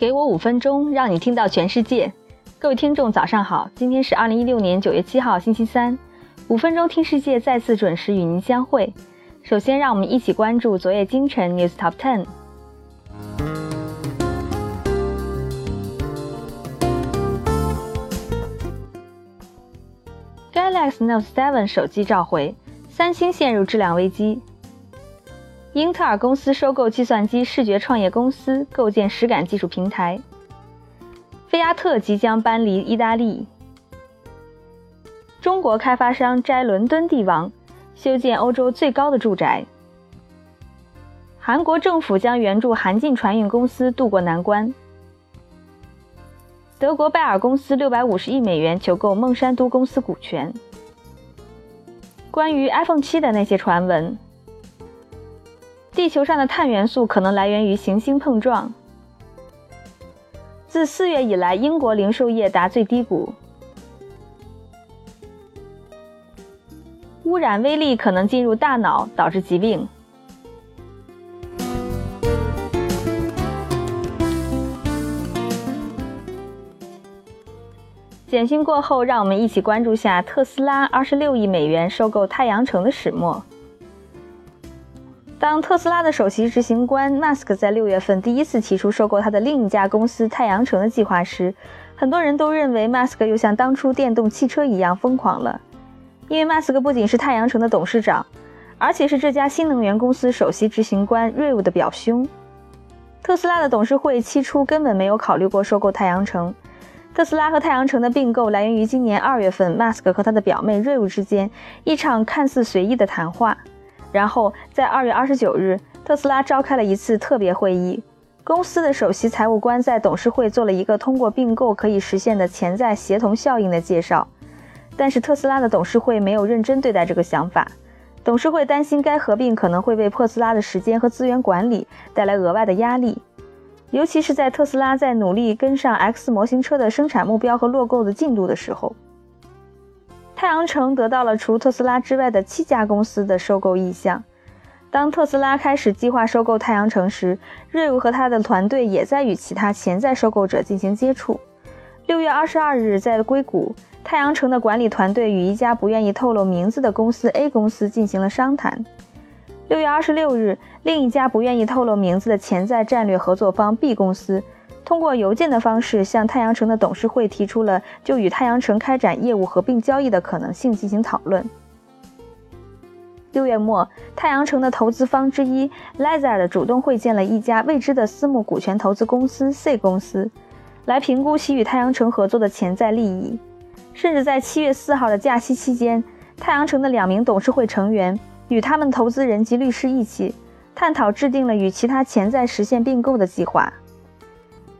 给我五分钟，让你听到全世界。各位听众，早上好！今天是二零一六年九月七号，星期三。五分钟听世界再次准时与您相会。首先，让我们一起关注昨夜今晨 News Top Ten。Galaxy Note 7手机召回，三星陷入质量危机。英特尔公司收购计算机视觉创业公司，构建实感技术平台。菲亚特即将搬离意大利。中国开发商摘伦敦帝王，修建欧洲最高的住宅。韩国政府将援助韩进船运公司渡过难关。德国拜耳公司六百五十亿美元求购孟山都公司股权。关于 iPhone 七的那些传闻。地球上的碳元素可能来源于行星碰撞。自四月以来，英国零售业达最低谷。污染微粒可能进入大脑，导致疾病。减薪过后，让我们一起关注下特斯拉二十六亿美元收购太阳城的始末。当特斯拉的首席执行官 Musk 在六月份第一次提出收购他的另一家公司太阳城的计划时，很多人都认为 Musk 又像当初电动汽车一样疯狂了。因为 Musk 不仅是太阳城的董事长，而且是这家新能源公司首席执行官瑞伍的表兄。特斯拉的董事会期初根本没有考虑过收购太阳城。特斯拉和太阳城的并购来源于今年二月份 Musk 和他的表妹瑞伍之间一场看似随意的谈话。然后在二月二十九日，特斯拉召开了一次特别会议。公司的首席财务官在董事会做了一个通过并购可以实现的潜在协同效应的介绍。但是特斯拉的董事会没有认真对待这个想法。董事会担心该合并可能会为特斯拉的时间和资源管理带来额外的压力，尤其是在特斯拉在努力跟上 X 模型车的生产目标和落购的进度的时候。太阳城得到了除特斯拉之外的七家公司的收购意向。当特斯拉开始计划收购太阳城时，瑞伍和他的团队也在与其他潜在收购者进行接触。六月二十二日，在硅谷，太阳城的管理团队与一家不愿意透露名字的公司 A 公司进行了商谈。六月二十六日，另一家不愿意透露名字的潜在战略合作方 B 公司。通过邮件的方式向太阳城的董事会提出了就与太阳城开展业务合并交易的可能性进行讨论。六月末，太阳城的投资方之一 Lazard 主动会见了一家未知的私募股权投资公司 C 公司，来评估其与太阳城合作的潜在利益。甚至在七月四号的假期期间，太阳城的两名董事会成员与他们投资人及律师一起探讨制定了与其他潜在实现并购的计划。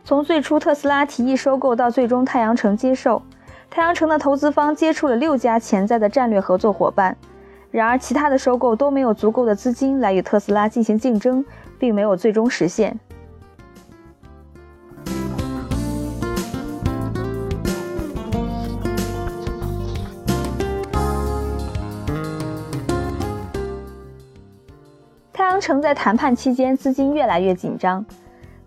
从最初特斯拉提议收购到最终太阳城接受，太阳城的投资方接触了六家潜在的战略合作伙伴。然而，其他的收购都没有足够的资金来与特斯拉进行竞争，并没有最终实现。太阳城在谈判期间资金越来越紧张。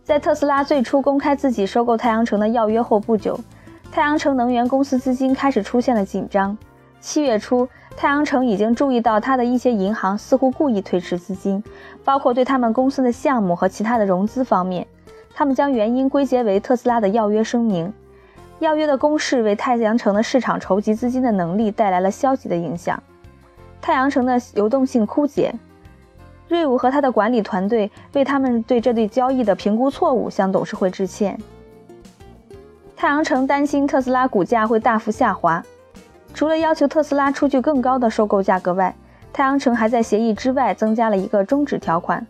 在特斯拉最初公开自己收购太阳城的要约后不久，太阳城能源公司资金开始出现了紧张。七月初，太阳城已经注意到他的一些银行似乎故意推迟资金，包括对他们公司的项目和其他的融资方面。他们将原因归结为特斯拉的要约声明。要约的公示为太阳城的市场筹集资金的能力带来了消极的影响，太阳城的流动性枯竭。瑞伍和他的管理团队为他们对这对交易的评估错误向董事会致歉。太阳城担心特斯拉股价会大幅下滑，除了要求特斯拉出具更高的收购价格外，太阳城还在协议之外增加了一个终止条款，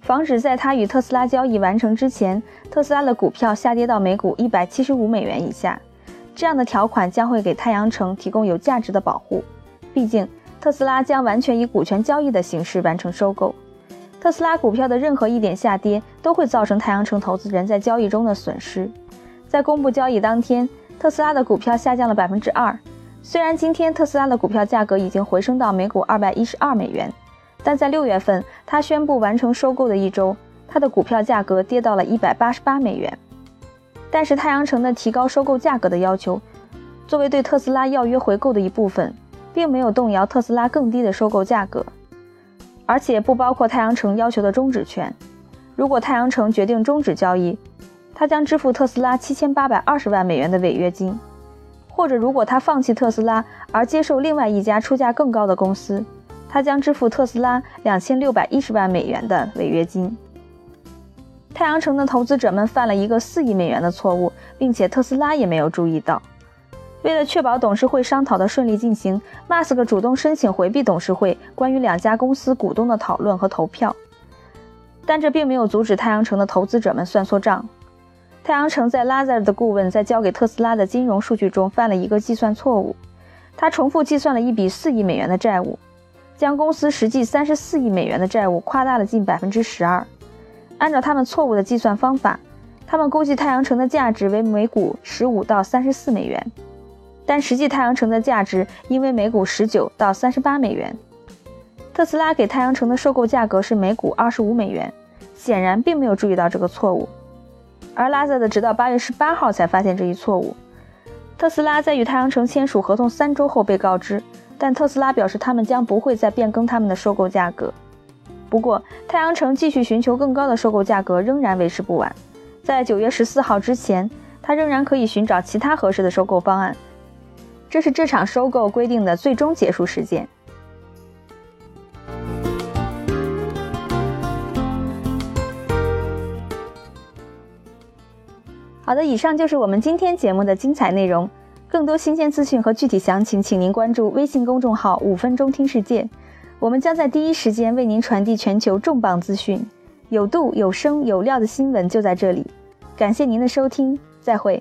防止在他与特斯拉交易完成之前，特斯拉的股票下跌到每股一百七十五美元以下。这样的条款将会给太阳城提供有价值的保护，毕竟。特斯拉将完全以股权交易的形式完成收购。特斯拉股票的任何一点下跌都会造成太阳城投资人在交易中的损失。在公布交易当天，特斯拉的股票下降了百分之二。虽然今天特斯拉的股票价格已经回升到每股二百一十二美元，但在六月份他宣布完成收购的一周，它的股票价格跌到了一百八十八美元。但是太阳城的提高收购价格的要求，作为对特斯拉要约回购的一部分，并没有动摇特斯拉更低的收购价格，而且不包括太阳城要求的终止权。如果太阳城决定终止交易，他将支付特斯拉七千八百二十万美元的违约金；或者如果他放弃特斯拉而接受另外一家出价更高的公司，他将支付特斯拉两千六百一十万美元的违约金。太阳城的投资者们犯了一个四亿美元的错误，并且特斯拉也没有注意到。为了确保董事会商讨的顺利进行，马斯克主动申请回避董事会关于两家公司股东的讨论和投票。但这并没有阻止太阳城的投资者们算错账。太阳城在拉塞尔的顾问在交给特斯拉的金融数据中犯了一个计算错误，他重复计算了一笔四亿美元的债务。将公司实际三十四亿美元的债务夸大了近百分之十二。按照他们错误的计算方法，他们估计太阳城的价值为每股十五到三十四美元，但实际太阳城的价值因为每股十九到三十八美元。特斯拉给太阳城的收购价格是每股二十五美元，显然并没有注意到这个错误。而拉塞的直到八月十八号才发现这一错误。特斯拉在与太阳城签署合同三周后被告知。但特斯拉表示，他们将不会再变更他们的收购价格。不过，太阳城继续寻求更高的收购价格仍然为时不晚。在九月十四号之前，他仍然可以寻找其他合适的收购方案。这是这场收购规定的最终结束时间。好的，以上就是我们今天节目的精彩内容。更多新鲜资讯和具体详情，请您关注微信公众号“五分钟听世界”，我们将在第一时间为您传递全球重磅资讯，有度、有声、有料的新闻就在这里。感谢您的收听，再会。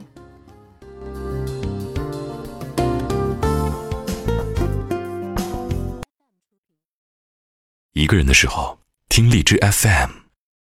个人的时候，听荔枝 FM。